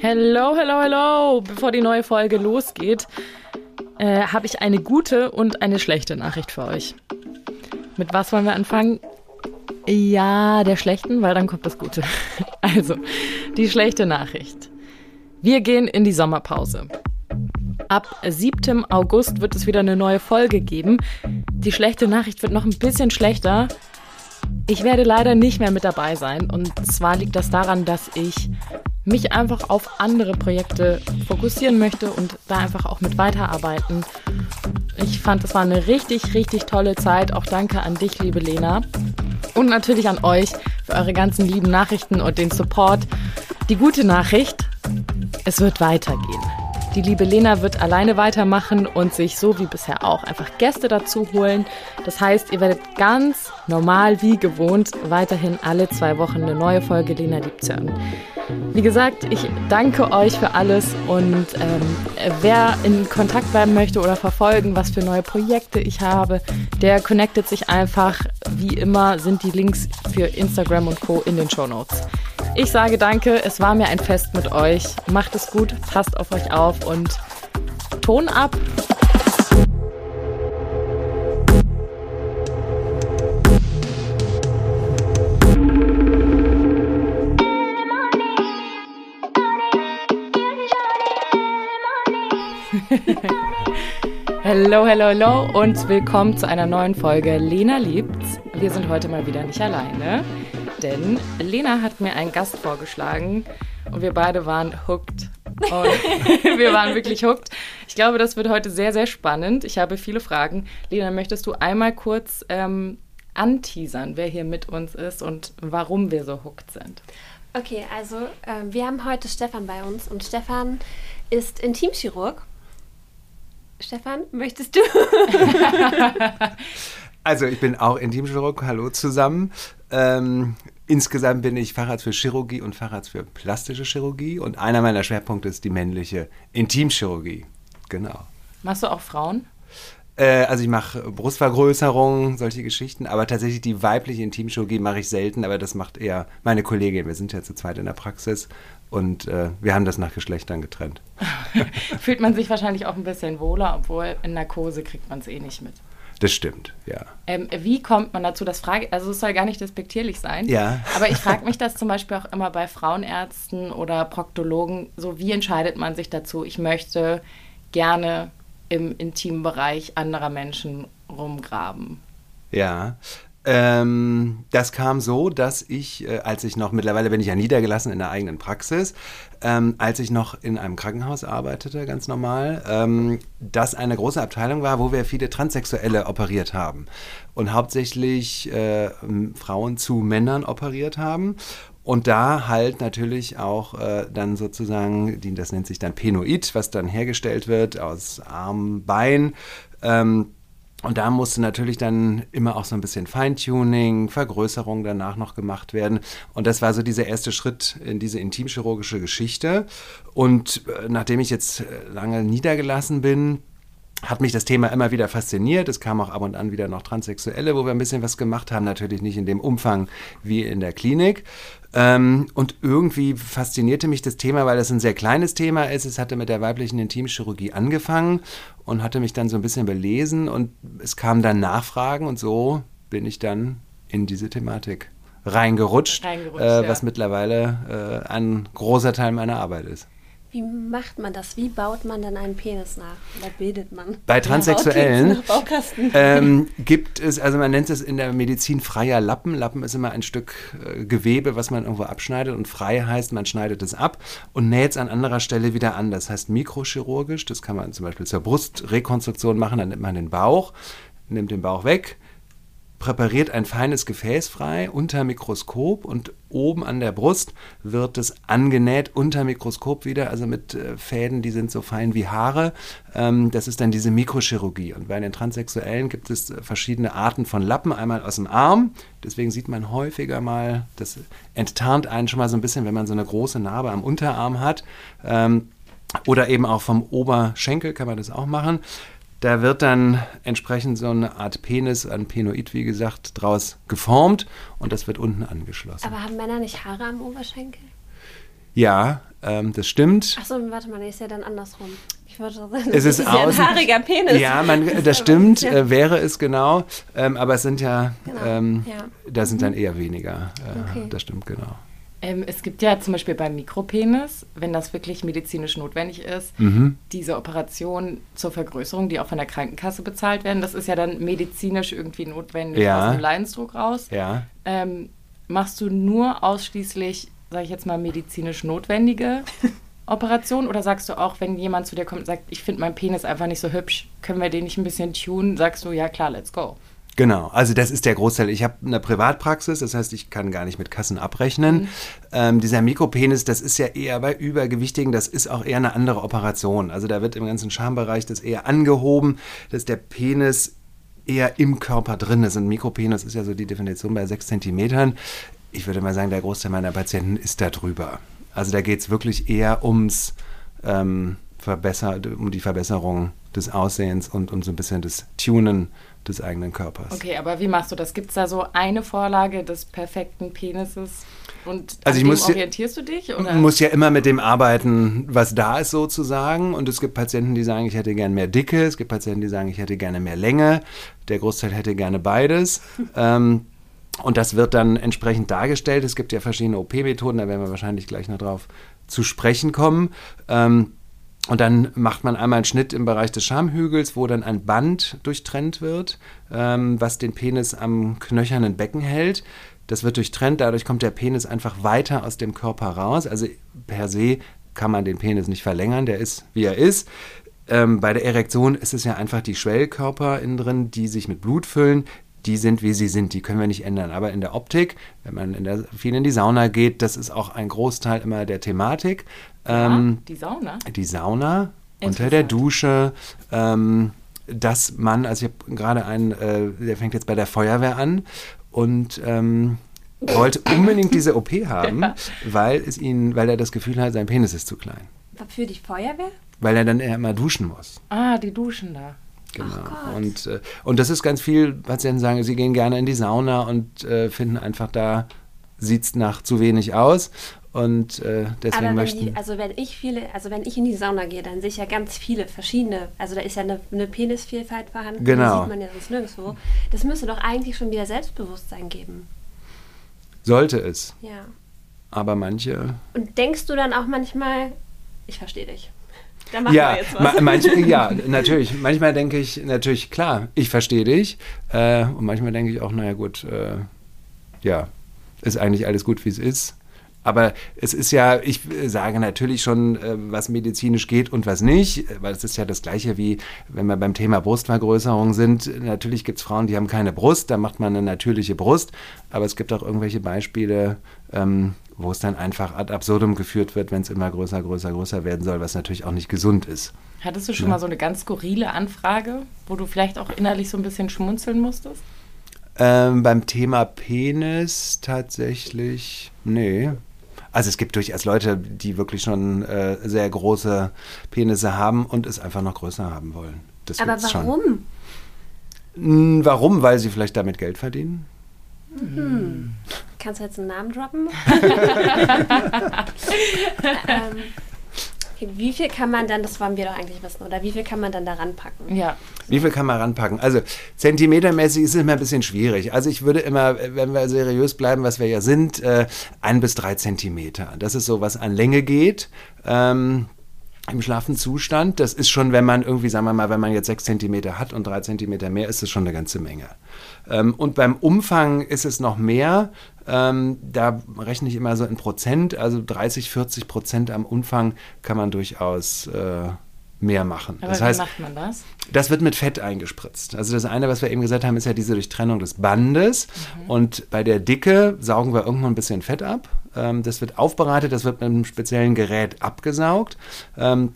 Hello, hello, hello. Bevor die neue Folge losgeht, äh, habe ich eine gute und eine schlechte Nachricht für euch. Mit was wollen wir anfangen? Ja, der schlechten, weil dann kommt das Gute. Also, die schlechte Nachricht. Wir gehen in die Sommerpause. Ab 7. August wird es wieder eine neue Folge geben. Die schlechte Nachricht wird noch ein bisschen schlechter. Ich werde leider nicht mehr mit dabei sein. Und zwar liegt das daran, dass ich mich einfach auf andere Projekte fokussieren möchte und da einfach auch mit weiterarbeiten. Ich fand, es war eine richtig, richtig tolle Zeit. Auch danke an dich, liebe Lena. Und natürlich an euch für eure ganzen lieben Nachrichten und den Support. Die gute Nachricht, es wird weitergehen. Die liebe Lena wird alleine weitermachen und sich so wie bisher auch einfach Gäste dazu holen. Das heißt, ihr werdet ganz normal wie gewohnt weiterhin alle zwei Wochen eine neue Folge Lena liebt hören. Wie gesagt, ich danke euch für alles und ähm, wer in Kontakt bleiben möchte oder verfolgen, was für neue Projekte ich habe, der connectet sich einfach. Wie immer sind die Links für Instagram und Co. in den Show Notes. Ich sage danke, es war mir ein Fest mit euch. Macht es gut, passt auf euch auf und Ton ab. Hello, hello, hello und willkommen zu einer neuen Folge Lena liebt's. Wir sind heute mal wieder nicht alleine denn Lena hat mir einen Gast vorgeschlagen und wir beide waren hooked. wir waren wirklich hooked. Ich glaube, das wird heute sehr, sehr spannend. Ich habe viele Fragen. Lena, möchtest du einmal kurz ähm, anteasern, wer hier mit uns ist und warum wir so hooked sind? Okay, also äh, wir haben heute Stefan bei uns und Stefan ist Intimchirurg. Stefan, möchtest du? Also ich bin auch Intimchirurg, hallo zusammen. Ähm, insgesamt bin ich Facharzt für Chirurgie und Facharzt für plastische Chirurgie und einer meiner Schwerpunkte ist die männliche Intimchirurgie. Genau. Machst du auch Frauen? Äh, also ich mache Brustvergrößerung, solche Geschichten, aber tatsächlich die weibliche Intimchirurgie mache ich selten, aber das macht eher meine Kollegin. Wir sind ja zu zweit in der Praxis und äh, wir haben das nach Geschlechtern getrennt. Fühlt man sich wahrscheinlich auch ein bisschen wohler, obwohl in Narkose kriegt man es eh nicht mit. Das stimmt, ja. Ähm, wie kommt man dazu? Das frage, also es soll gar nicht despektierlich sein. Ja. Aber ich frage mich das zum Beispiel auch immer bei Frauenärzten oder Proktologen. So, wie entscheidet man sich dazu? Ich möchte gerne im intimen Bereich anderer Menschen rumgraben. Ja, ähm, das kam so, dass ich, äh, als ich noch, mittlerweile bin ich ja niedergelassen in der eigenen Praxis, ähm, als ich noch in einem Krankenhaus arbeitete, ganz normal, ähm, das eine große Abteilung war, wo wir viele Transsexuelle operiert haben und hauptsächlich äh, Frauen zu Männern operiert haben. Und da halt natürlich auch äh, dann sozusagen, die, das nennt sich dann Penoid, was dann hergestellt wird aus Arm, Bein. Ähm, und da musste natürlich dann immer auch so ein bisschen Feintuning, Vergrößerung danach noch gemacht werden. Und das war so dieser erste Schritt in diese intimchirurgische Geschichte. Und äh, nachdem ich jetzt äh, lange niedergelassen bin, hat mich das Thema immer wieder fasziniert. Es kam auch ab und an wieder noch Transsexuelle, wo wir ein bisschen was gemacht haben. Natürlich nicht in dem Umfang wie in der Klinik. Ähm, und irgendwie faszinierte mich das Thema, weil es ein sehr kleines Thema ist. Es hatte mit der weiblichen Intimchirurgie angefangen und hatte mich dann so ein bisschen belesen und es kamen dann Nachfragen und so bin ich dann in diese Thematik reingerutscht, reingerutscht äh, was ja. mittlerweile äh, ein großer Teil meiner Arbeit ist. Wie macht man das? Wie baut man dann einen Penis nach? Oder bildet man? Bei Transsexuellen ähm, gibt es, also man nennt es in der Medizin freier Lappen. Lappen ist immer ein Stück äh, Gewebe, was man irgendwo abschneidet und frei heißt, man schneidet es ab und näht es an anderer Stelle wieder an. Das heißt mikrochirurgisch, das kann man zum Beispiel zur Brustrekonstruktion machen, dann nimmt man den Bauch, nimmt den Bauch weg, präpariert ein feines Gefäß frei unter Mikroskop und oben an der Brust wird es angenäht unter Mikroskop wieder, also mit äh, Fäden, die sind so fein wie Haare. Ähm, das ist dann diese Mikrochirurgie. Und bei den Transsexuellen gibt es äh, verschiedene Arten von Lappen. Einmal aus dem Arm, deswegen sieht man häufiger mal, das enttarnt einen schon mal so ein bisschen, wenn man so eine große Narbe am Unterarm hat. Ähm, oder eben auch vom Oberschenkel kann man das auch machen. Da wird dann entsprechend so eine Art Penis, ein Penoid, wie gesagt, draus geformt und das wird unten angeschlossen. Aber haben Männer nicht Haare am Oberschenkel? Ja, ähm, das stimmt. Achso, warte mal, nee, ist ja dann andersrum. Ich wollte sagen, Es ist das ja ein außen- haariger Penis. Ja, man, das stimmt, äh, wäre es genau. Ähm, aber es sind ja, Genau, ähm, ja. da sind dann eher weniger. Äh, Okay. Das stimmt genau. Ähm, es gibt ja zum Beispiel beim Mikropenis, wenn das wirklich medizinisch notwendig ist, Mhm. diese Operation zur Vergrößerung, die auch von der Krankenkasse bezahlt werden, das ist ja dann medizinisch irgendwie notwendig Ja. aus dem Leidensdruck raus. Ja. Ähm, machst du nur ausschließlich, sage ich jetzt mal, medizinisch notwendige Operationen oder sagst du auch, wenn jemand zu dir kommt und sagt, ich finde meinen Penis einfach nicht so hübsch, können wir den nicht ein bisschen tunen, sagst du, ja klar, let's go. Genau, also das ist der Großteil. Ich habe eine Privatpraxis, das heißt, ich kann gar nicht mit Kassen abrechnen. Ähm, dieser Mikropenis, das ist ja eher bei Übergewichtigen, das ist auch eher eine andere Operation. Also da wird im ganzen Schambereich das eher angehoben, dass der Penis eher im Körper drin ist. Und Mikropenis ist ja so die Definition bei sechs Zentimetern. Ich würde mal sagen, der Großteil meiner Patienten ist da drüber. Also da geht es wirklich eher ums ähm, Verbesser, um die Verbesserung des Aussehens und um so ein bisschen das Tunen des eigenen Körpers. Okay, aber wie machst du das? Gibt es da so eine Vorlage des perfekten Penises und Also ich muss ja- orientierst du dich? Oder? Muss ja immer mit dem arbeiten, was da ist sozusagen. Und es gibt Patienten, die sagen, ich hätte gern mehr Dicke. Es gibt Patienten, die sagen, ich hätte gerne mehr Länge. Der Großteil hätte gerne beides. ähm, und das wird dann entsprechend dargestellt. Es gibt ja verschiedene OP-Methoden, da werden wir wahrscheinlich gleich noch drauf zu sprechen kommen. Ähm, und dann macht man einmal einen Schnitt im Bereich des Schamhügels, wo dann ein Band durchtrennt wird, ähm, was den Penis am knöchernen Becken hält. Das wird durchtrennt, dadurch kommt der Penis einfach weiter aus dem Körper raus. Also per se kann man den Penis nicht verlängern, der ist, wie er ist. Ähm, bei der Erektion ist es ja einfach die Schwellkörper innen drin, die sich mit Blut füllen. Die sind, wie sie sind, die können wir nicht ändern. Aber in der Optik, wenn man in der, viel in die Sauna geht, das ist auch ein Großteil immer der Thematik. Ähm, ja, die Sauna? die Sauna unter der. Dusche, ähm, dass man, also ich habe gerade einen, äh, der fängt jetzt bei der Feuerwehr an und ähm, wollte unbedingt diese OP haben, weil es ihn, weil er das Gefühl hat, sein Penis ist zu klein. Für die Feuerwehr? Weil er dann immer duschen muss. Ah, die duschen da. Genau. Gott. und, äh, und das ist ganz viel, Patienten sagen, sie gehen gerne in die Sauna und äh, finden einfach da, sieht es nach zu wenig aus. Und äh, deswegen Aber möchten. die, also wenn ich viele, also wenn ich in die Sauna gehe, dann sehe ich ja ganz viele verschiedene, also da ist ja eine, eine Penisvielfalt vorhanden, Genau. die sieht man ja sonst nirgendwo. Das müsste doch eigentlich schon wieder Selbstbewusstsein geben. sollte es. Ja. Aber manche Und denkst du dann auch manchmal, ich verstehe dich. Da machen ja, wir jetzt ma was. manche, ja, natürlich. Manchmal denke ich, natürlich, klar, ich verstehe dich. Äh, und manchmal denke ich auch, naja, gut, äh, ja, ist eigentlich alles gut, wie es ist. Aber es ist ja, ich äh, sage natürlich schon, äh, was medizinisch geht und was nicht, weil es ist ja das Gleiche wie, wenn wir beim Thema Brustvergrößerung sind. Natürlich gibt es Frauen, die haben keine Brust, da macht man eine natürliche Brust. Aber es gibt auch irgendwelche Beispiele, ähm, wo es dann einfach ad absurdum geführt wird, wenn es immer größer, größer, größer werden soll, was natürlich auch nicht gesund ist. Hattest du schon Ja. mal so eine ganz skurrile Anfrage, wo du vielleicht auch innerlich so ein bisschen schmunzeln musstest? Ähm, beim Thema Penis tatsächlich, nee. Also es gibt durchaus Leute, die wirklich schon äh, sehr große Penisse haben und es einfach noch größer haben wollen. Das Aber warum? Schon. Hm, Warum? Weil sie vielleicht damit Geld verdienen? Kannst du jetzt einen Namen droppen? ähm, okay, wie viel kann man dann, das wollen wir doch eigentlich wissen, oder wie viel kann man dann da ranpacken? Ja. Wie viel kann man ranpacken? Also zentimetermäßig ist es immer ein bisschen schwierig. Also ich würde immer, wenn wir seriös bleiben, was wir ja sind, äh, ein bis drei Zentimeter. Das ist so, was an Länge geht. Ähm, im schlaffen Zustand, das ist schon, wenn man irgendwie, sagen wir mal, wenn man jetzt sechs Zentimeter hat und drei Zentimeter mehr, ist das schon eine ganze Menge. Ähm, und beim Umfang ist es noch mehr. Ähm, da rechne ich immer so in Prozent, also 30, 40 Prozent am Umfang kann man durchaus äh, mehr machen. Aber das wie heißt, macht man das? das wird mit Fett eingespritzt. Also das eine, was wir eben gesagt haben, ist ja diese Durchtrennung des Bandes. Und bei der Dicke saugen wir irgendwann ein bisschen Fett ab. Ähm, das wird aufbereitet, das wird mit einem speziellen Gerät abgesaugt. Ähm,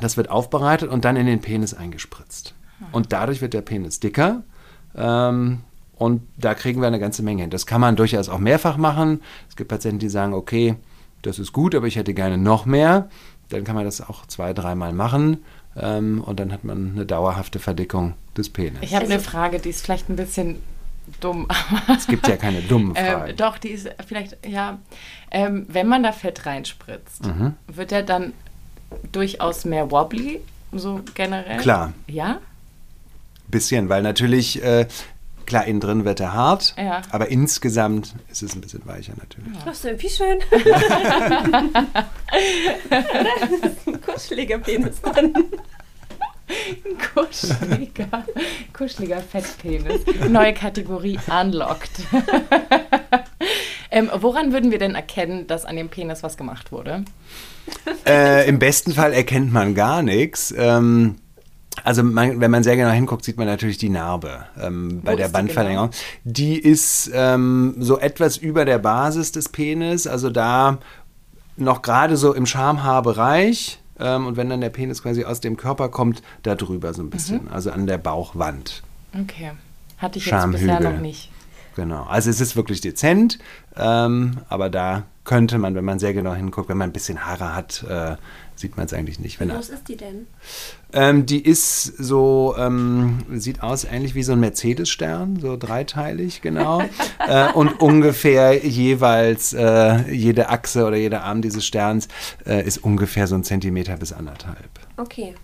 das wird aufbereitet und dann in den Penis eingespritzt. Und dadurch wird der Penis dicker. Ähm, und da kriegen wir eine ganze Menge hin. Das kann man durchaus auch mehrfach machen. Es gibt Patienten, die sagen, okay, das ist gut, aber ich hätte gerne noch mehr. Dann kann man das auch zwei, dreimal machen. Ähm, und dann hat man eine dauerhafte Verdickung des Penis. Ich habe Also- eine Frage, die ist vielleicht ein bisschen dumm. Es gibt ja keine dummen Fragen. Ähm, doch, die ist vielleicht, ja, ähm, wenn man da Fett reinspritzt, Mhm. wird er dann durchaus mehr wobbly, so generell? Klar. Ja? Bisschen, weil natürlich, äh, klar, innen drin wird er hart, Ja. aber insgesamt ist es ein bisschen weicher natürlich. Das ist irgendwie schön. das ist ein kuscheliger Penis drin. Ein kuscheliger, kuscheliger Fettpenis. Neue Kategorie unlocked. ähm, woran würden wir denn erkennen, dass an dem Penis was gemacht wurde? Äh, Im besten Fall erkennt man gar nichts. Ähm, also man, wenn man sehr genau hinguckt, sieht man natürlich die Narbe ähm, bei Wo der die Bandverlängerung. Die ist ähm, so etwas über der Basis des Penis, also da noch gerade so im Schamhaarbereich. Ähm, und wenn dann der Penis quasi aus dem Körper kommt, da drüber so ein bisschen, also an der Bauchwand. Okay. Hatte ich jetzt bisher noch nicht. Genau. Also es ist wirklich dezent, ähm, aber da könnte man, wenn man sehr genau hinguckt, wenn man ein bisschen Haare hat, äh, sieht man es eigentlich nicht. Wenn Wie er, groß ist die denn? ähm, die ist so, ähm, sieht aus ähnlich wie so ein Mercedes-Stern, so dreiteilig, genau. äh, und ungefähr jeweils äh, jede Achse oder jeder Arm dieses Sterns äh, ist ungefähr so ein Zentimeter bis anderthalb. Okay.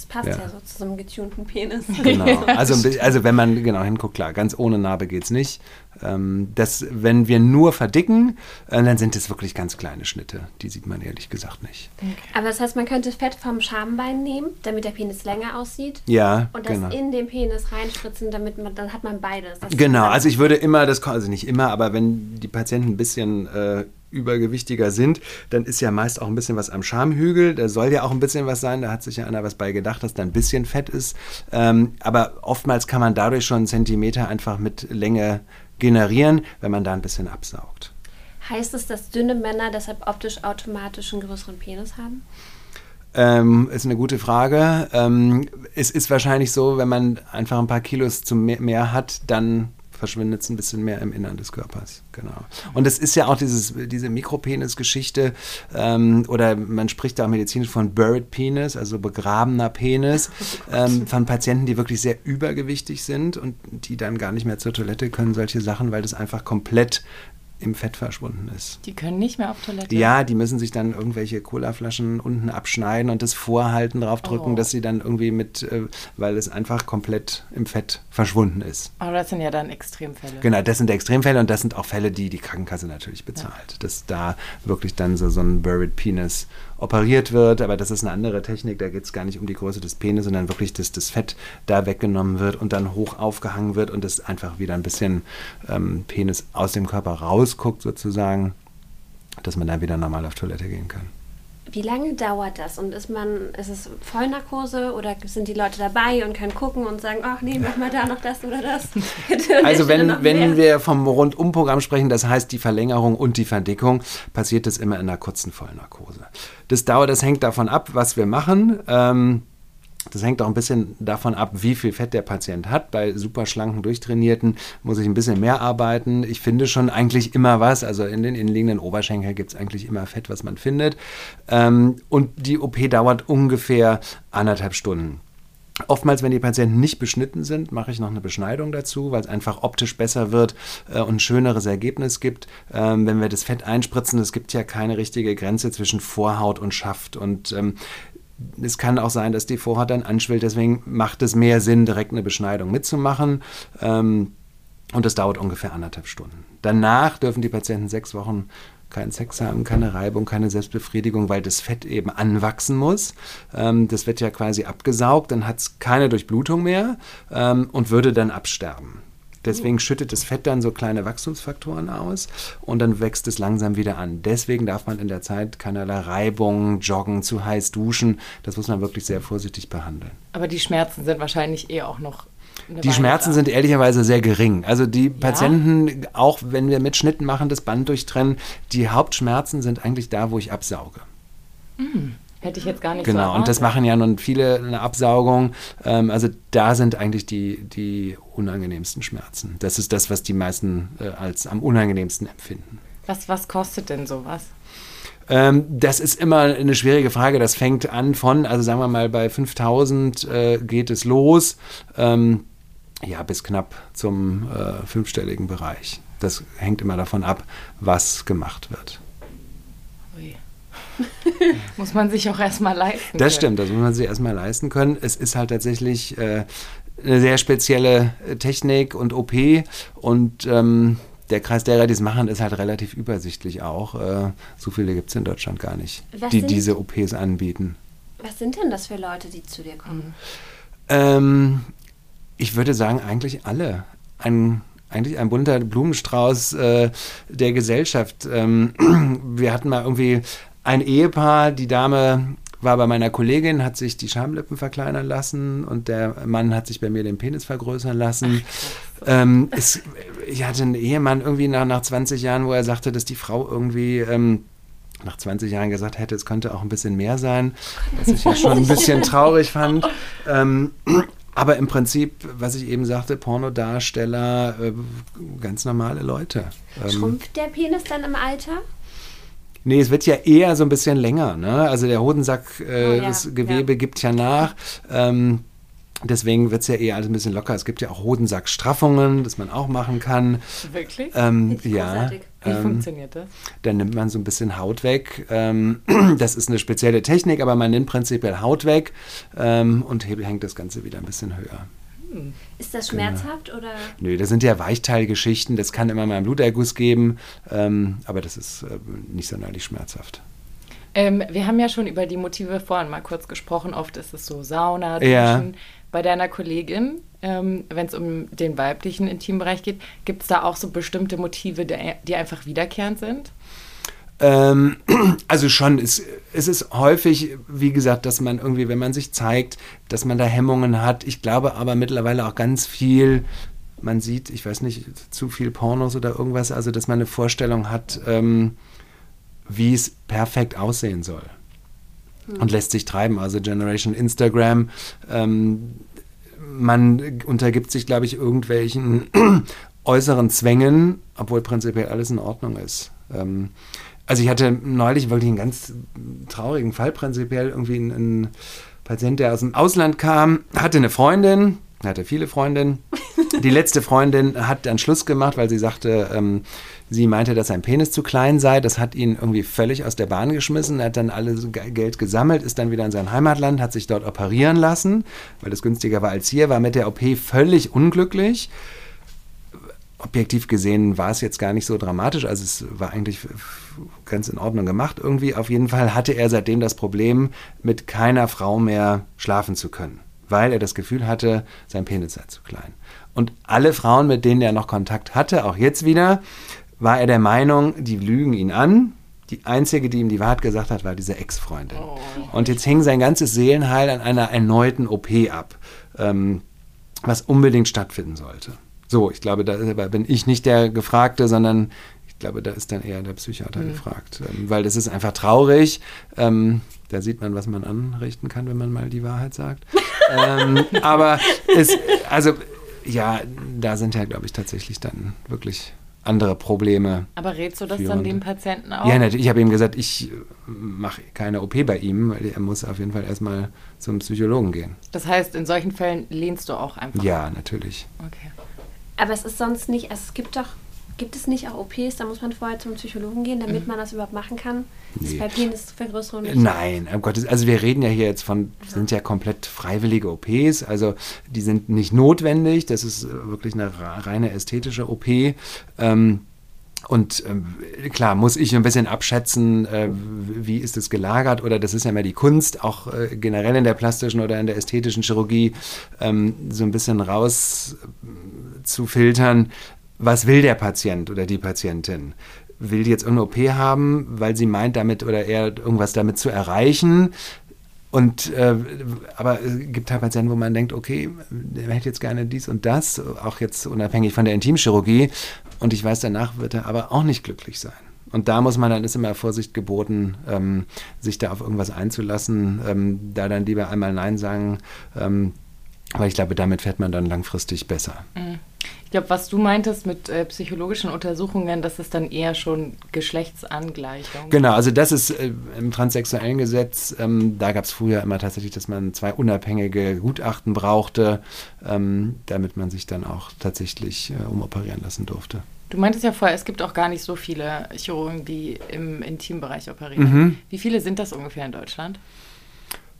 Das passt Ja. ja, so zu so einem getunten Penis. Genau. Also, also wenn man genau hinguckt, klar, ganz ohne Narbe geht es nicht. Ähm, das, wenn wir nur verdicken, äh, dann sind es wirklich ganz kleine Schnitte. Die sieht man ehrlich gesagt nicht. Aber das heißt, man könnte Fett vom Schambein nehmen, damit der Penis länger aussieht. Ja, Und das genau. in den Penis reinspritzen, damit man, dann hat man beides. Das Genau, also ich würde immer, das also nicht immer, aber wenn die Patienten ein bisschen äh, übergewichtiger sind, dann ist ja meist auch ein bisschen was am Schamhügel. Da soll ja auch ein bisschen was sein. Da hat sich ja einer was bei gedacht, dass da ein bisschen Fett ist. Ähm, aber oftmals kann man dadurch schon einen Zentimeter einfach mit Länge generieren, wenn man da ein bisschen absaugt. Heißt es, dass dünne Männer deshalb optisch automatisch einen größeren Penis haben? Ähm, ist eine gute Frage. Ähm, es ist wahrscheinlich so, wenn man einfach ein paar Kilos zu mehr, mehr hat, dann verschwindet es ein bisschen mehr im Innern des Körpers. Genau. Und es ist ja auch dieses, diese Mikropenis-Geschichte, ähm, oder man spricht da auch medizinisch von Buried Penis, also begrabener Penis, ähm, von Patienten, die wirklich sehr übergewichtig sind und die dann gar nicht mehr zur Toilette können, solche Sachen, weil das einfach komplett im Fett verschwunden ist. Die können nicht mehr auf Toilette. Ja, die müssen sich dann irgendwelche Colaflaschen unten abschneiden und das Vorhalten draufdrücken, Oh. dass sie dann irgendwie mit, äh, weil es einfach komplett im Fett verschwunden ist. Aber das sind ja dann Extremfälle. Genau, das sind Extremfälle und das sind auch Fälle, die die Krankenkasse natürlich bezahlt. Dass da wirklich dann so, so ein Buried Penis operiert wird, aber das ist eine andere Technik, da geht es gar nicht um die Größe des Penis, sondern wirklich, dass das Fett da weggenommen wird und dann hoch aufgehangen wird und es einfach wieder ein bisschen ähm, Penis aus dem Körper rausguckt sozusagen, dass man dann wieder normal auf Toilette gehen kann. Wie lange dauert das? Und ist man, ist es Vollnarkose oder sind die Leute dabei und können gucken und sagen, ach nee, mach mal da noch das oder das? Also wenn, wenn wir vom Rundumprogramm sprechen, das heißt die Verlängerung und die Verdickung, passiert das immer in einer kurzen Vollnarkose. Das dauert, das hängt davon ab, was wir machen. Ähm, das hängt auch ein bisschen davon ab, wie viel Fett der Patient hat. Bei super schlanken, durchtrainierten muss ich ein bisschen mehr arbeiten. Ich finde schon eigentlich immer was. Also in den innenliegenden Oberschenkeln gibt es eigentlich immer Fett, was man findet. Ähm, und die OP dauert ungefähr anderthalb Stunden. Oftmals, wenn die Patienten nicht beschnitten sind, mache ich noch eine Beschneidung dazu, weil es einfach optisch besser wird äh, und ein schöneres Ergebnis gibt. Ähm, wenn wir das Fett einspritzen, es gibt ja keine richtige Grenze zwischen Vorhaut und Schaft. Und ähm, es kann auch sein, dass die Vorhaut dann anschwillt. Deswegen macht es mehr Sinn, direkt eine Beschneidung mitzumachen. Ähm, und das dauert ungefähr anderthalb Stunden. Danach dürfen die Patienten sechs Wochen keinen Sex haben, keine Reibung, keine Selbstbefriedigung, weil das Fett eben anwachsen muss. Ähm, das wird ja quasi abgesaugt, dann hat es keine Durchblutung mehr ähm, und würde dann absterben. Deswegen schüttet das Fett dann so kleine Wachstumsfaktoren aus und dann wächst es langsam wieder an. Deswegen darf man in der Zeit keinerlei Reibung, Joggen, zu heiß duschen. Das muss man wirklich sehr vorsichtig behandeln. Aber die Schmerzen sind wahrscheinlich eh auch noch. Die Weile Schmerzen da. sind ehrlicherweise sehr gering. Also die Patienten, auch wenn wir mit Schnitten machen, das Band durchtrennen, die Hauptschmerzen sind eigentlich da, wo ich absauge. Hätte ich jetzt gar nicht so Genau, und das machen ja nun viele eine Absaugung. Ähm, also da sind eigentlich die, die unangenehmsten Schmerzen. Das ist das, was die meisten äh, als am unangenehmsten empfinden. Was, was kostet denn sowas? Ähm, das ist immer eine schwierige Frage. Das fängt an von, also sagen wir mal, bei 5000 äh, geht es los. Ähm, ja, bis knapp zum äh, fünfstelligen Bereich. Das hängt immer davon ab, was gemacht wird. Muss man sich auch erstmal leisten. Das stimmt, das muss man sich erstmal leisten können. Es ist halt tatsächlich äh, eine sehr spezielle äh, Technik und OP und ähm, der Kreis derer, die es machen, ist halt relativ übersichtlich auch. Äh, so viele gibt es in Deutschland gar nicht, Was die sind- diese OPs anbieten. Was sind denn das für Leute, die zu dir kommen? Ähm, ich würde sagen, eigentlich alle. Ein, eigentlich ein bunter Blumenstrauß äh, der Gesellschaft. Ähm, wir hatten mal irgendwie ein Ehepaar, die Dame war bei meiner Kollegin, hat sich die Schamlippen verkleinern lassen und der Mann hat sich bei mir den Penis vergrößern lassen. ähm, es, ich hatte einen Ehemann irgendwie nach, nach 20 Jahren, wo er sagte, dass die Frau irgendwie ähm, nach 20 Jahren gesagt hätte, es könnte auch ein bisschen mehr sein, was ich ja schon ein bisschen traurig fand. Ähm, aber im Prinzip, was ich eben sagte, Pornodarsteller, äh, ganz normale Leute. Ähm, Schrumpft der Penis dann im Alter? Nee, es wird ja eher so ein bisschen länger. Ne? Also der Hodensack, äh, Oh ja, das Gewebe ja. gibt ja nach. Ähm, deswegen wird es ja eher alles ein bisschen locker. Es gibt ja auch Hodensackstraffungen, das man auch machen kann. Wirklich? Ähm, ja. Wie ähm, funktioniert das? dann nimmt man so ein bisschen Haut weg. Ähm, das ist eine spezielle Technik, aber man nimmt prinzipiell Haut weg ähm, und Hebel hängt das Ganze wieder ein bisschen höher. Ist das Genau. schmerzhaft oder? Nö, das sind ja Weichteilgeschichten, das kann immer mal einen Bluterguss geben, ähm, aber das ist äh, nicht sonderlich schmerzhaft. Ähm, wir haben ja schon über die Motive vorhin mal kurz gesprochen. Oft ist es so Sauna, Ja. Duschen. Bei deiner Kollegin, ähm, wenn es um den weiblichen Intimbereich geht, gibt es da auch so bestimmte Motive, die einfach wiederkehrend sind? Ähm, also schon, es, es ist häufig, wie gesagt, dass man irgendwie, wenn man sich zeigt, dass man da Hemmungen hat. Ich glaube aber mittlerweile auch ganz viel, man sieht, ich weiß nicht, zu viel Pornos oder irgendwas, also dass man eine Vorstellung hat, ähm, wie es perfekt aussehen soll. Und lässt sich treiben. Also Generation Instagram, ähm, man untergibt sich, glaube ich, irgendwelchen äußeren Zwängen, obwohl prinzipiell alles in Ordnung ist. Ähm, also ich hatte neulich wirklich einen ganz traurigen Fall prinzipiell, irgendwie ein, ein Patient, der aus dem Ausland kam, hatte eine Freundin, hatte viele Freundinnen. Die letzte Freundin hat dann Schluss gemacht, weil sie sagte, ähm, sie meinte, dass sein Penis zu klein sei. Das hat ihn irgendwie völlig aus der Bahn geschmissen. Er hat dann alles Ge- Geld gesammelt, ist dann wieder in sein Heimatland, hat sich dort operieren lassen, weil es günstiger war als hier, war mit der OP völlig unglücklich objektiv gesehen war es jetzt gar nicht so dramatisch. Also es war eigentlich ganz in Ordnung gemacht irgendwie. Auf jeden Fall hatte er seitdem das Problem, mit keiner Frau mehr schlafen zu können, weil er das Gefühl hatte, sein Penis sei zu klein. Und alle Frauen, mit denen er noch Kontakt hatte, auch jetzt wieder, war er der Meinung, die lügen ihn an. Die einzige, die ihm die Wahrheit gesagt hat, war diese Ex-Freundin. Und jetzt hing sein ganzes Seelenheil an einer erneuten OP ab, ähm, was unbedingt stattfinden sollte. So, ich glaube, da dabei bin ich nicht der Gefragte, sondern ich glaube, da ist dann eher der Psychiater gefragt. Ähm, weil das ist einfach traurig. Ähm, da sieht man, was man anrichten kann, wenn man mal die Wahrheit sagt. ähm, aber es, also, ja, da sind ja, glaube ich, tatsächlich dann wirklich andere Probleme. Aber rätst du das Führend. dann dem Patienten auch? Ja, natürlich. Ich habe ihm gesagt, ich äh, mache keine OP bei ihm, weil er muss auf jeden Fall erstmal zum Psychologen gehen. Das heißt, in solchen Fällen lehnst du auch einfach. Ja, natürlich. Okay. Aber es ist sonst nicht, also es gibt doch, gibt es nicht auch OPs, da muss man vorher zum Psychologen gehen, damit man das überhaupt machen kann? Ist Nee. bei Penisvergrößerung nicht? Nein, um Gottes, also wir reden ja hier jetzt von, sind ja komplett freiwillige OPs, also die sind nicht notwendig, das ist wirklich eine reine ästhetische OP. Ähm, und ähm, klar, muss ich ein bisschen abschätzen, äh, wie ist es gelagert oder das ist ja immer die Kunst, auch äh, generell in der plastischen oder in der ästhetischen Chirurgie, ähm, so ein bisschen raus äh, zu filtern, was will der Patient oder die Patientin? Will die jetzt irgendeine OP haben, weil sie meint damit oder eher irgendwas damit zu erreichen? Und äh, aber es gibt halt Patienten, wo man denkt, okay, der hätte jetzt gerne dies und das, auch jetzt unabhängig von der Intimchirurgie. Und ich weiß, danach wird er aber auch nicht glücklich sein. Und da muss man dann ist immer Vorsicht geboten, ähm, sich da auf irgendwas einzulassen, ähm, da dann lieber einmal Nein sagen. Ähm, weil ich glaube, damit fährt man dann langfristig besser. Mhm. Ich glaube, was du meintest mit äh, psychologischen Untersuchungen, das ist dann eher schon Geschlechtsangleichung. Genau, also das ist äh, im transsexuellen Gesetz, ähm, da gab es früher immer tatsächlich, dass man zwei unabhängige Gutachten brauchte, ähm, damit man sich dann auch tatsächlich äh, umoperieren lassen durfte. Du meintest ja vorher, es gibt auch gar nicht so viele Chirurgen, die im Intimbereich operieren. Mhm. Wie viele sind das ungefähr in Deutschland?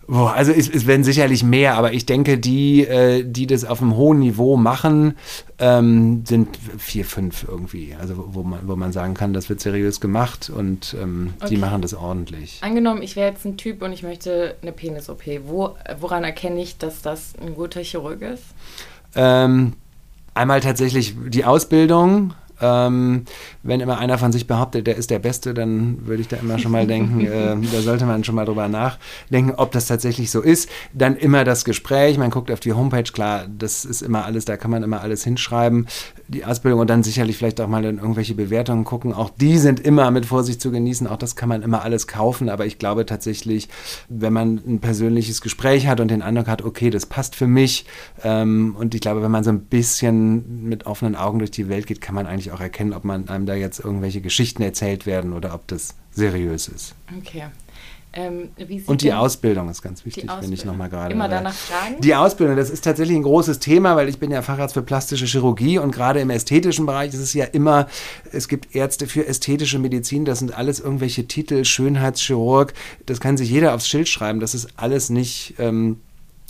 Boah, also es, es werden sicherlich mehr, aber ich denke, die, äh, die das auf einem hohen Niveau machen, ähm, sind vier, fünf irgendwie. Also wo man, wo man sagen kann, das wird seriös gemacht und ähm, Okay. die machen das ordentlich. Angenommen, ich wäre jetzt ein Typ und ich möchte eine Penis-OP. Wo, woran erkenne ich, dass das ein guter Chirurg ist? Ähm, einmal tatsächlich die Ausbildung. Ähm, wenn immer einer von sich behauptet, der ist der Beste, dann würde ich da immer schon mal denken, äh, da sollte man schon mal drüber nachdenken, ob das tatsächlich so ist. Dann immer das Gespräch, man guckt auf die Homepage, klar, das ist immer alles, da kann man immer alles hinschreiben. Die Ausbildung und dann sicherlich vielleicht auch mal in irgendwelche Bewertungen gucken. Auch die sind immer mit Vorsicht zu genießen, auch das kann man immer alles kaufen, aber ich glaube tatsächlich, wenn man ein persönliches Gespräch hat und den Eindruck hat, okay, das passt für mich ähm, und ich glaube, wenn man so ein bisschen mit offenen Augen durch die Welt geht, kann man eigentlich auch erkennen, ob man einem da jetzt irgendwelche Geschichten erzählt werden oder ob das seriös ist. Okay. Ähm, Und die Ausbildung ist ganz wichtig, wenn ich nochmal gerade. Immer danach fragen? Die Ausbildung, das ist tatsächlich ein großes Thema, weil ich bin ja Facharzt für plastische Chirurgie und gerade im ästhetischen Bereich ist es ja immer, es gibt Ärzte für ästhetische Medizin, das sind alles irgendwelche Titel, Schönheitschirurg, das kann sich jeder aufs Schild schreiben, das ist alles nicht ähm,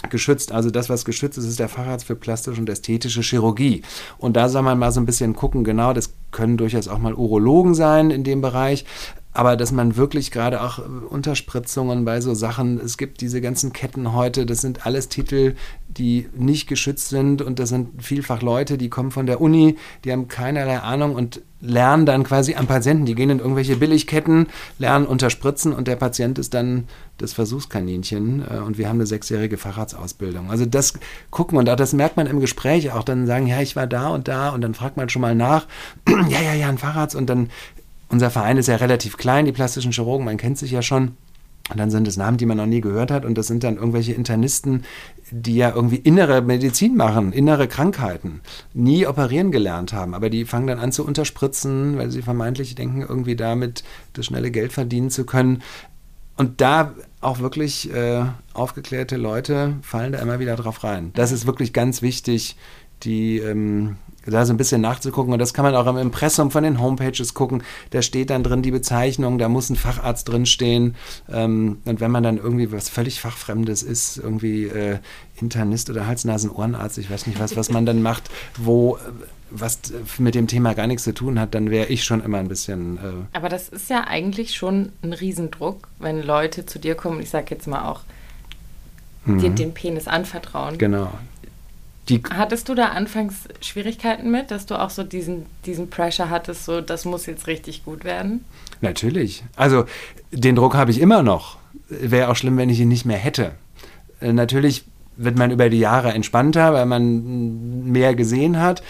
geschützt. Also das, was geschützt ist, ist der Facharzt für plastische und ästhetische Chirurgie. Und da soll man mal so ein bisschen gucken, genau, das können durchaus auch mal Urologen sein in dem Bereich. Aber dass man wirklich gerade auch äh, Unterspritzungen bei so Sachen, es gibt diese ganzen Ketten heute, das sind alles Titel, die nicht geschützt sind und das sind vielfach Leute, die kommen von der Uni, die haben keinerlei Ahnung und lernen dann quasi am Patienten. Die gehen in irgendwelche Billigketten, lernen unterspritzen und der Patient ist dann das Versuchskaninchen äh, und wir haben eine sechsjährige Facharztausbildung. Also das gucken und auch das merkt man im Gespräch auch dann sagen, ja, ich war da und da und dann fragt man schon mal nach, ja, ja, ja, ein Facharzt und dann unser Verein ist ja relativ klein, die plastischen Chirurgen, man kennt sich ja schon. Und dann sind es Namen, die man noch nie gehört hat. Und das sind dann irgendwelche Internisten, die ja irgendwie innere Medizin machen, innere Krankheiten, nie operieren gelernt haben. Aber die fangen dann an zu unterspritzen, weil sie vermeintlich denken, irgendwie damit das schnelle Geld verdienen zu können. Und da auch wirklich äh, aufgeklärte Leute fallen da immer wieder drauf rein. Das ist wirklich ganz wichtig, die ähm, da so ein bisschen nachzugucken. Und das kann man auch im Impressum von den Homepages gucken. Da steht dann drin die Bezeichnung, da muss ein Facharzt drinstehen. Ähm, und wenn man dann irgendwie was völlig Fachfremdes ist, irgendwie äh, Internist oder Hals-Nasen-Ohrenarzt, ich weiß nicht was, was man dann macht, wo äh, was mit dem Thema gar nichts zu tun hat, dann wäre ich schon immer ein bisschen. Äh, Aber das ist ja eigentlich schon ein Riesendruck, wenn Leute zu dir kommen, ich sag jetzt mal auch, dir den Penis anvertrauen. genau. Die, Hattest du da anfangs Schwierigkeiten mit, dass du auch so diesen, diesen Pressure hattest, so das muss jetzt richtig gut werden? Natürlich. Also den Druck habe ich immer noch. Wäre auch schlimm, wenn ich ihn nicht mehr hätte. Äh, natürlich wird man über die Jahre entspannter, weil man mehr gesehen hat.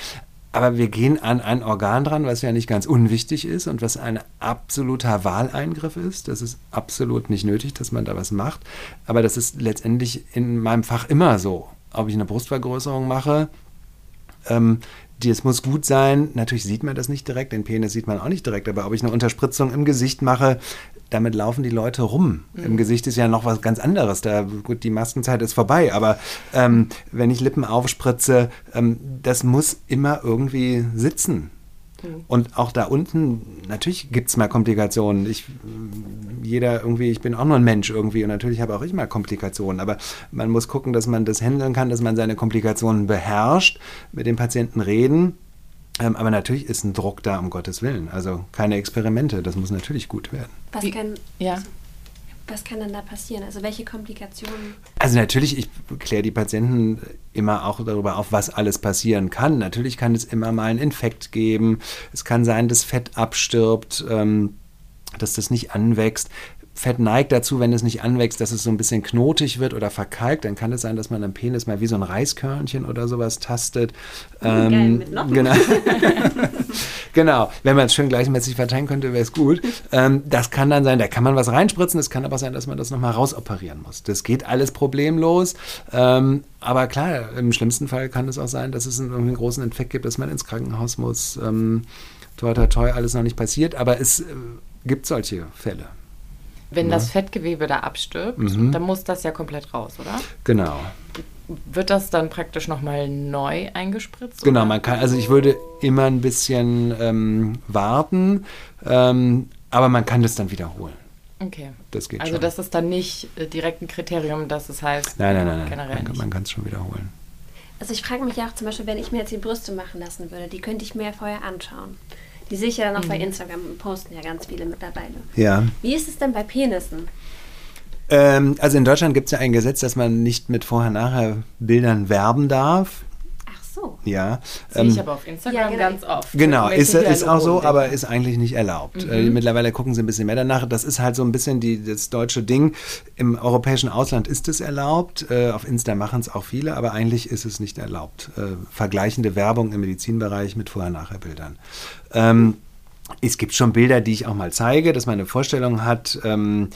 Aber wir gehen an ein Organ dran, was ja nicht ganz unwichtig ist und was ein absoluter Wahleingriff ist. Das ist absolut nicht nötig, dass man da was macht. Aber das ist letztendlich in meinem Fach immer so. Ob ich eine Brustvergrößerung mache, ähm, es muss gut sein. Natürlich sieht man das nicht direkt, den Penis sieht man auch nicht direkt, aber ob ich eine Unterspritzung im Gesicht mache, damit laufen die Leute rum. Im Gesicht ist ja noch was ganz anderes. Da, gut, die Maskenzeit ist vorbei, aber ähm, wenn ich Lippen aufspritze, ähm, das muss immer irgendwie sitzen. Und auch da unten, natürlich gibt es mal Komplikationen. Ich, jeder irgendwie, ich bin auch nur ein Mensch irgendwie und natürlich habe auch ich mal Komplikationen. Aber man muss gucken, dass man das handeln kann, dass man seine Komplikationen beherrscht, mit dem Patienten reden. Ähm, aber natürlich ist ein Druck da, um Gottes Willen. Also keine Experimente, das muss natürlich gut werden. Was Wie- kann, Ja. Was kann denn da passieren? Also welche Komplikationen? Also natürlich, ich kläre die Patienten immer auch darüber auf, was alles passieren kann. Natürlich kann es immer mal einen Infekt geben. Es kann sein, dass Fett abstirbt, ähm, dass das nicht anwächst. Fett neigt dazu, wenn es nicht anwächst, dass es so ein bisschen knotig wird oder verkalkt. Dann kann es sein, dass man am Penis mal wie so ein Reiskörnchen oder sowas tastet. geil, Ähm, mit Noppen. genau. genau. Wenn man es schön gleichmäßig verteilen könnte, wäre es gut. Ähm, das kann dann sein, da kann man was reinspritzen. Es kann aber sein, dass man das nochmal rausoperieren muss. Das geht alles problemlos. Ähm, aber klar, im schlimmsten Fall kann es auch sein, dass es einen großen Infekt gibt, dass man ins Krankenhaus muss. Ähm, toi, toi, toi, alles noch nicht passiert. Aber es äh, gibt solche Fälle. Wenn das Fettgewebe da abstirbt, Mhm. dann muss das ja komplett raus, oder? Genau. Wird das dann praktisch nochmal neu eingespritzt? Genau, oder? man kann, also ich würde immer ein bisschen ähm, warten, ähm, aber man kann das dann wiederholen. Okay. Das geht Also schon. das ist dann nicht äh, direkt ein Kriterium, dass es heißt, nein, nein, nein, nein. generell Man, nicht. man kann es schon wiederholen. Also ich frage mich ja auch zum Beispiel, wenn ich mir jetzt die Brüste machen lassen würde, die könnte ich mir ja vorher anschauen. Die sehe ich ja dann auch bei Instagram, posten ja ganz viele mittlerweile. Ja. Wie ist es denn bei Penissen? Ähm, also in Deutschland gibt es ja ein Gesetz, dass man nicht mit Vorher-Nachher-Bildern werben darf. So. Ja. Sehe Ähm, ich aber auf Instagram ja, genau. ganz oft. Genau, ist, ist auch so, aber ist eigentlich nicht erlaubt. Äh, mittlerweile gucken sie ein bisschen mehr danach. Das ist halt so ein bisschen die, das deutsche Ding. Im europäischen Ausland ist es erlaubt. Äh, auf Insta machen es auch viele, aber eigentlich ist es nicht erlaubt. Äh, vergleichende Werbung im Medizinbereich mit Vorher-Nachher-Bildern. Ähm, es gibt schon Bilder, die ich auch mal zeige, dass man eine Vorstellung hat. Ähm,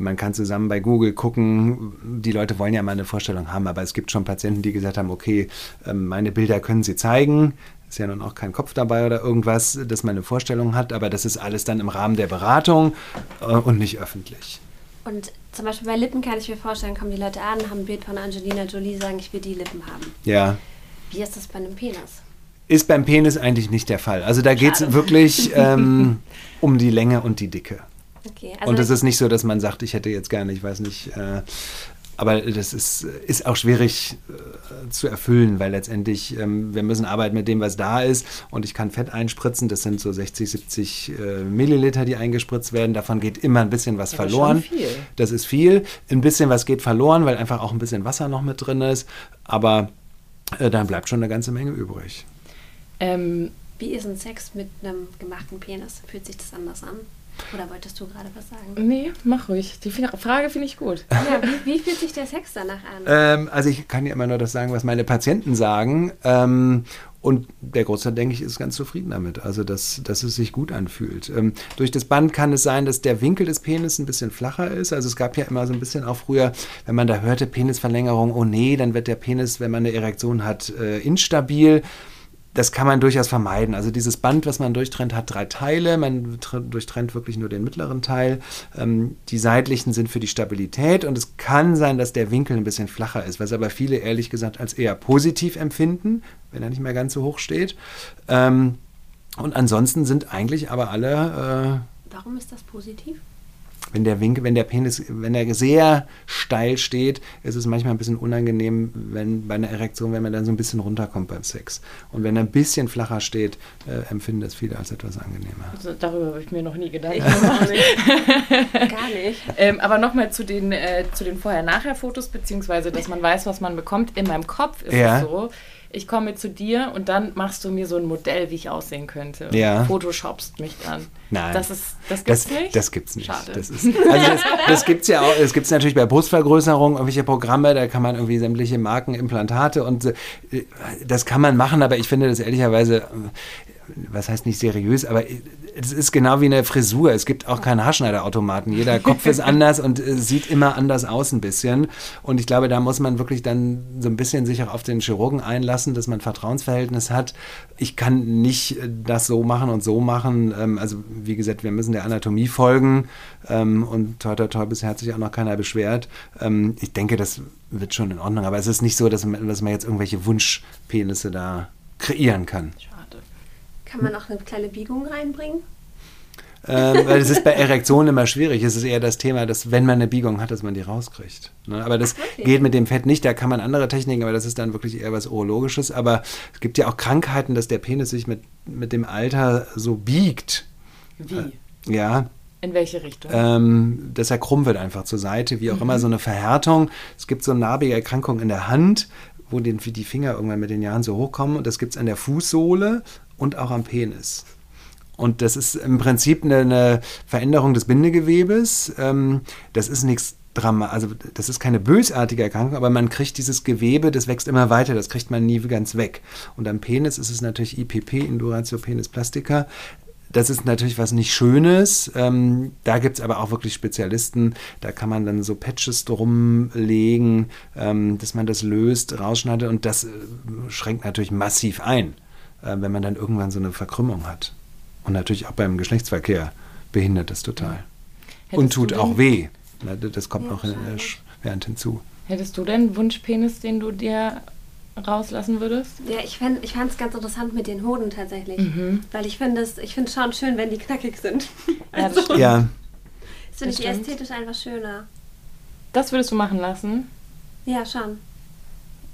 man kann zusammen bei Google gucken, die Leute wollen ja mal eine Vorstellung haben, aber es gibt schon Patienten, die gesagt haben, okay, ähm, meine Bilder können sie zeigen. Ist ja nun auch kein Kopf dabei oder irgendwas, dass man eine Vorstellung hat, aber das ist alles dann im Rahmen der Beratung äh, und nicht öffentlich. Und zum Beispiel bei Lippen kann ich mir vorstellen, kommen die Leute an, haben ein Bild von Angelina Jolie, sagen, ich will die Lippen haben. Ja. Wie ist das bei einem Penis? Ist beim Penis eigentlich nicht der Fall. Also da geht es wirklich ähm, um die Länge und die Dicke. Okay, also und es ist nicht so, dass man sagt, ich hätte jetzt gerne, ich weiß nicht, äh, aber das ist, ist auch schwierig äh, zu erfüllen, weil letztendlich ähm, wir müssen arbeiten mit dem, was da ist und ich kann Fett einspritzen, das sind so 60, 70 äh, Milliliter, die eingespritzt werden, davon geht immer ein bisschen was aber verloren. schon viel. Das ist viel, ein bisschen was geht verloren, weil einfach auch ein bisschen Wasser noch mit drin ist, aber äh, dann bleibt schon eine ganze Menge übrig. Ähm, wie ist ein Sex mit einem gemachten Penis? Fühlt sich das anders an? Oder wolltest du gerade was sagen? nee, mach ruhig. Die Frage finde ich gut. Ja, wie, wie fühlt sich der Sex danach an? Ähm, also ich kann ja immer nur das sagen, was meine Patienten sagen. Ähm, und der Großteil, denke ich, ist ganz zufrieden damit. Also, dass, dass es sich gut anfühlt. Ähm, durch das Band kann es sein, dass der Winkel des Penis ein bisschen flacher ist. Also es gab ja immer so ein bisschen auch früher, wenn man da hörte, Penisverlängerung, oh nee, dann wird der Penis, wenn man eine Erektion hat, äh, instabil. Das kann man durchaus vermeiden. Also dieses Band, was man durchtrennt, hat drei Teile. Man tr- durchtrennt wirklich nur den mittleren Teil. Ähm, die seitlichen sind für die Stabilität und es kann sein, dass der Winkel ein bisschen flacher ist, was aber viele ehrlich gesagt als eher positiv empfinden, wenn er nicht mehr ganz so hoch steht. Ähm, und ansonsten sind eigentlich aber alle, Warum ist das positiv? Wenn der Winkel, wenn der Penis, wenn er sehr steil steht, ist es manchmal ein bisschen unangenehm, wenn bei einer Erektion, wenn man dann so ein bisschen runterkommt beim Sex. Und wenn er ein bisschen flacher steht, äh, empfinden das viele als etwas angenehmer. Also, darüber habe ich mir noch nie Gedanken Ich auch nicht. Gar nicht. Ähm, aber nochmal zu den, äh, zu den Vorher-Nachher-Fotos, beziehungsweise, dass man weiß, was man bekommt. In meinem Kopf ist Ja. es so, ich komme zu dir und dann machst du mir so ein Modell, wie ich aussehen könnte. Und Ja. Photoshopst mich dann. Nein. Das, ist, das Das, gibt's nicht? das gibt's nicht. Schade. Das, ist, also das, das gibt es ja auch. Es gibt natürlich bei Brustvergrößerung irgendwelche Programme, da kann man irgendwie sämtliche Marken, Implantate und äh, das kann man machen, aber ich finde das ehrlicherweise, was heißt nicht seriös, aber es ist genau wie eine Frisur. Es gibt auch keinen Haarschneiderautomaten. Jeder Kopf ist anders und äh, sieht immer anders aus ein bisschen. Und ich glaube, da muss man wirklich dann so ein bisschen sich auch auf den Chirurgen einlassen, dass man ein Vertrauensverhältnis hat. Ich kann nicht äh, das so machen und so machen. Ähm, also wie gesagt, wir müssen der Anatomie folgen. Ähm, und toi, toi, toi, bisher hat sich auch noch keiner beschwert. Ähm, ich denke, das wird schon in Ordnung. Aber es ist nicht so, dass man, dass man jetzt irgendwelche Wunschpenisse da kreieren kann. Kann man auch eine kleine Biegung reinbringen? ähm, weil es ist bei Erektionen immer schwierig. Es ist eher das Thema, dass wenn man eine Biegung hat, dass man die rauskriegt. Ne? Aber das Ach, wirklich? geht mit dem Fett nicht. Da kann man andere Techniken, aber das ist dann wirklich eher was Urologisches. Aber es gibt ja auch Krankheiten, dass der Penis sich mit, mit dem Alter so biegt. Wie? Ja, In welche Richtung? ähm, dass er krumm wird einfach zur Seite, wie auch immer, so eine Verhärtung. Es gibt so eine narbige Erkrankung in der Hand, wo den, die Finger irgendwann mit den Jahren so hochkommen. Und das gibt es an der Fußsohle und auch am Penis. Und das ist im Prinzip eine, eine Veränderung des Bindegewebes. Ähm, das ist nichts Drama, also das ist keine bösartige Erkrankung, aber man kriegt dieses Gewebe, das wächst immer weiter, das kriegt man nie ganz weg. Und am Penis ist es natürlich IPP, Induratio Penis Plastica. Das ist natürlich was nicht Schönes. Ähm, da gibt es aber auch wirklich Spezialisten. Da kann man dann so Patches drum legen, ähm, dass man das löst, rausschneidet. Und das äh, schränkt natürlich massiv ein, äh, wenn man dann irgendwann so eine Verkrümmung hat. Und natürlich auch beim Geschlechtsverkehr behindert das total. Hättest und tut auch weh. Das kommt ja, noch während hinzu. Hättest du denn einen Wunschpenis, den du dir rauslassen würdest? Ja, ich, fand, ich fand es ganz interessant mit den Hoden tatsächlich. Mhm. Weil ich finde es ich schon schön, wenn die knackig sind. Ja, das, also, ja. das finde ich ästhetisch einfach schöner. Das würdest du machen lassen? Ja, schon.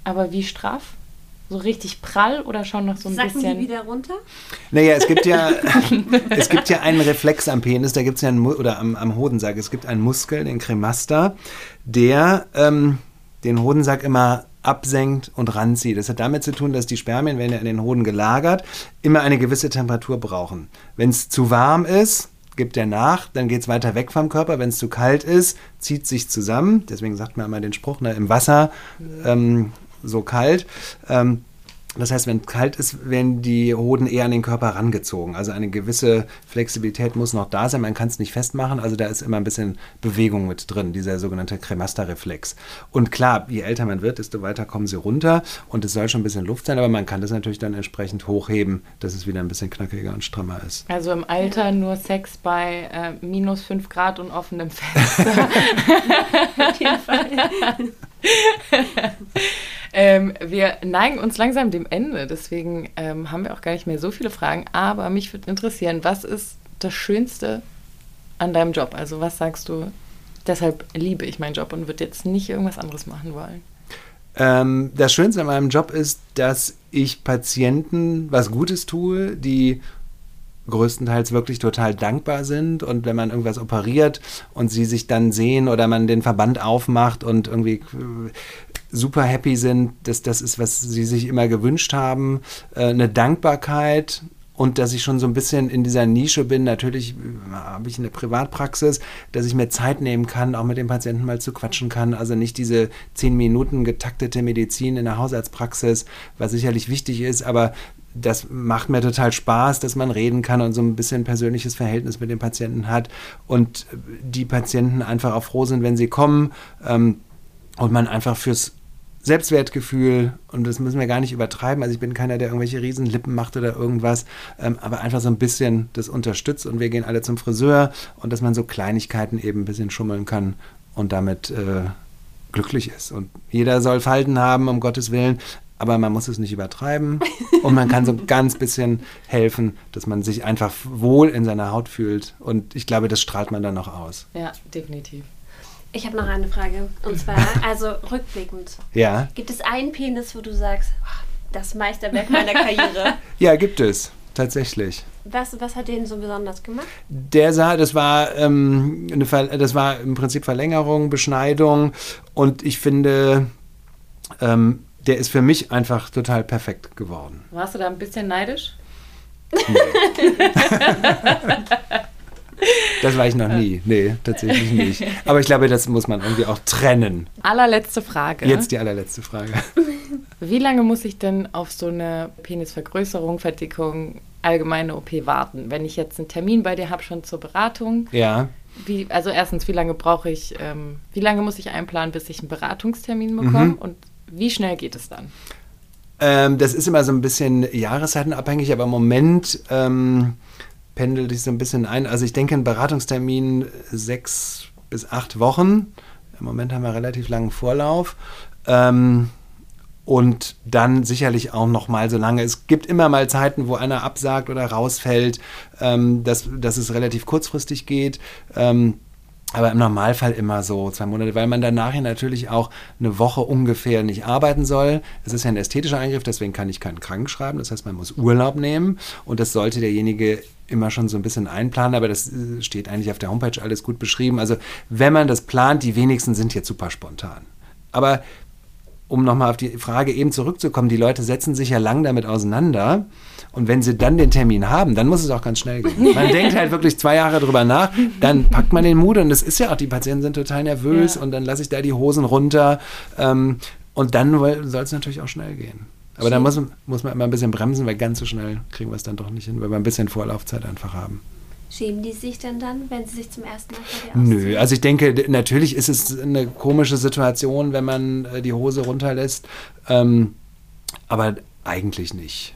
Aber wie straff? So richtig prall oder schon noch so ein Sacken bisschen? die wieder runter? Naja, es gibt ja, es gibt ja einen Reflex am Penis, da gibt es ja einen, oder am, am Hodensack, es gibt einen Muskel, den Cremaster, der ähm, den Hodensack immer absenkt und ranzieht. Das hat damit zu tun, dass die Spermien, wenn ja in den Hoden gelagert, immer eine gewisse Temperatur brauchen. Wenn es zu warm ist, gibt er nach, dann geht es weiter weg vom Körper. Wenn es zu kalt ist, zieht sich zusammen. Deswegen sagt man immer den Spruch, ne, im Wasser ähm, so kalt. Ähm, das heißt, wenn es kalt ist, werden die Hoden eher an den Körper rangezogen. Also eine gewisse Flexibilität muss noch da sein. Man kann es nicht festmachen. Also da ist immer ein bisschen Bewegung mit drin, dieser sogenannte Cremaster-Reflex. Und klar, je älter man wird, desto weiter kommen sie runter. Und es soll schon ein bisschen Luft sein, aber man kann das natürlich dann entsprechend hochheben, dass es wieder ein bisschen knackiger und strammer ist. Also im Alter nur Sex bei äh, minus 5 Grad und offenem Fenster. Auf jeden Fall. ähm, wir neigen uns langsam dem Ende, deswegen ähm, haben wir auch gar nicht mehr so viele Fragen. Aber mich würde interessieren, was ist das Schönste an deinem Job? Also was sagst du, deshalb liebe ich meinen Job und würde jetzt nicht irgendwas anderes machen wollen? Ähm, das Schönste an meinem Job ist, dass ich Patienten was Gutes tue, die größtenteils wirklich total dankbar sind und wenn man irgendwas operiert und sie sich dann sehen oder man den Verband aufmacht und irgendwie super happy sind, dass das ist, was sie sich immer gewünscht haben, äh, eine Dankbarkeit und dass ich schon so ein bisschen in dieser Nische bin. Natürlich äh, habe ich eine Privatpraxis, dass ich mir Zeit nehmen kann, auch mit dem Patienten mal zu quatschen kann. Also nicht diese zehn Minuten getaktete Medizin in der Hausarztpraxis, was sicherlich wichtig ist, aber das macht mir total Spaß, dass man reden kann und so ein bisschen persönliches Verhältnis mit den Patienten hat und die Patienten einfach auch froh sind, wenn sie kommen ähm, und man einfach fürs Selbstwertgefühl, und das müssen wir gar nicht übertreiben, also ich bin keiner, der irgendwelche Riesenlippen macht oder irgendwas, ähm, aber einfach so ein bisschen das unterstützt und wir gehen alle zum Friseur und dass man so Kleinigkeiten eben ein bisschen schummeln kann und damit äh, glücklich ist. Und jeder soll Falten haben, um Gottes Willen, aber man muss es nicht übertreiben und man kann so ein ganz bisschen helfen, dass man sich einfach wohl in seiner Haut fühlt und ich glaube, das strahlt man dann noch aus. Ja, definitiv. Ich habe noch eine Frage und zwar, also rückblickend. Ja. Gibt es einen Penis, wo du sagst, das Meisterwerk meiner Karriere? ja, gibt es tatsächlich. Was, was hat den so besonders gemacht? Der sah, das war, ähm, eine, das war im Prinzip Verlängerung, Beschneidung und ich finde, ähm, der ist für mich einfach total perfekt geworden. Warst du da ein bisschen neidisch? Nee. Das war ich noch nie. Nee, tatsächlich nicht. Aber ich glaube, das muss man irgendwie auch trennen. Allerletzte Frage. Jetzt die allerletzte Frage. Wie lange muss ich denn auf so eine Penisvergrößerung, Verdickung, allgemeine OP warten? Wenn ich jetzt einen Termin bei dir habe, schon zur Beratung. Ja. Wie, also erstens, wie lange brauche ich, ähm, wie lange muss ich einplanen, bis ich einen Beratungstermin bekomme? Mhm. Und wie schnell geht es dann? Ähm, das ist immer so ein bisschen jahreszeitenabhängig, aber im Moment ähm, pendelt sich so ein bisschen ein. Also ich denke, ein Beratungstermin sechs bis acht Wochen. Im Moment haben wir relativ langen Vorlauf. Ähm, und dann sicherlich auch noch mal so lange. Es gibt immer mal Zeiten, wo einer absagt oder rausfällt, ähm, dass, dass es relativ kurzfristig geht. Ähm, aber im Normalfall immer so zwei Monate, weil man danach ja natürlich auch eine Woche ungefähr nicht arbeiten soll. Es ist ja ein ästhetischer Eingriff, deswegen kann ich keinen Kranken schreiben. Das heißt, man muss Urlaub nehmen und das sollte derjenige immer schon so ein bisschen einplanen, aber das äh, steht eigentlich auf der Homepage alles gut beschrieben. Also wenn man das plant, die wenigsten sind jetzt super spontan. Aber um nochmal auf die Frage eben zurückzukommen, die Leute setzen sich ja lang damit auseinander. Und wenn sie dann den Termin haben, dann muss es auch ganz schnell gehen. Man denkt halt wirklich zwei Jahre drüber nach, dann packt man den Mut und das ist ja auch, die Patienten sind total nervös Ja. und dann lasse ich da die Hosen runter. Ähm, und dann soll es natürlich auch schnell gehen. Aber dann muss, man- muss man immer ein bisschen bremsen, weil ganz so schnell kriegen wir es dann doch nicht hin, weil wir ein bisschen Vorlaufzeit einfach haben. Schämen die sich denn dann, wenn sie sich zum ersten Mal vor dir ausziehen? Nö, also ich denke, natürlich ist es eine komische Situation, wenn man äh, die Hose runterlässt, ähm, aber eigentlich nicht.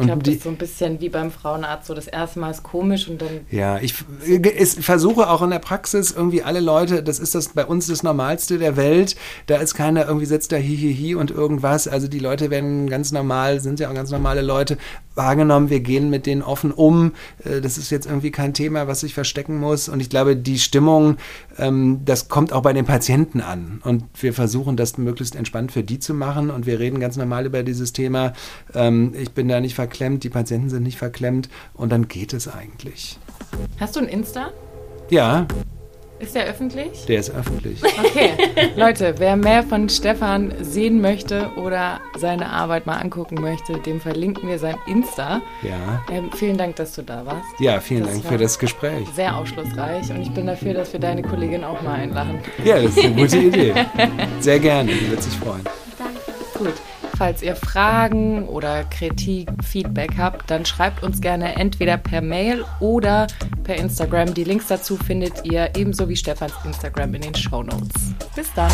Ich glaube, das ist so ein bisschen wie beim Frauenarzt. So das erste Mal ist komisch und dann ja, ich f- es, versuche auch in der Praxis irgendwie alle Leute, das ist das bei uns das Normalste der Welt, da ist keiner irgendwie sitzt da hihihi und irgendwas, also die Leute werden ganz normal, sind ja auch ganz normale Leute. Wahrgenommen, wir gehen mit denen offen um, Äh, das ist jetzt irgendwie kein Thema, was sich verstecken muss. Und ich glaube, die Stimmung, ähm, das kommt auch bei den Patienten an. Und wir versuchen das möglichst entspannt für die zu machen. Und wir reden ganz normal über dieses Thema, ähm, ich bin da nicht verklemmt, die Patienten sind nicht verklemmt und dann geht es eigentlich. Hast du ein Insta? Ja, Ist der öffentlich? der ist öffentlich. Okay, Leute, wer mehr von Stefan sehen möchte oder seine Arbeit mal angucken möchte, dem verlinken wir sein Insta. Ja, Ähm, vielen Dank, dass du da warst. ja vielen Das Dank für das Gespräch. Sehr aufschlussreich und ich bin dafür, dass wir deine Kollegin auch mal einladen. Ja, das ist eine gute Idee. Sehr gerne, die wird sich freuen. Danke. Gut. Falls ihr Fragen oder Kritik, Feedback habt, dann schreibt uns gerne entweder per Mail oder per Instagram. Die Links dazu findet ihr ebenso wie Stefans Instagram in den Show Notes. Bis dann.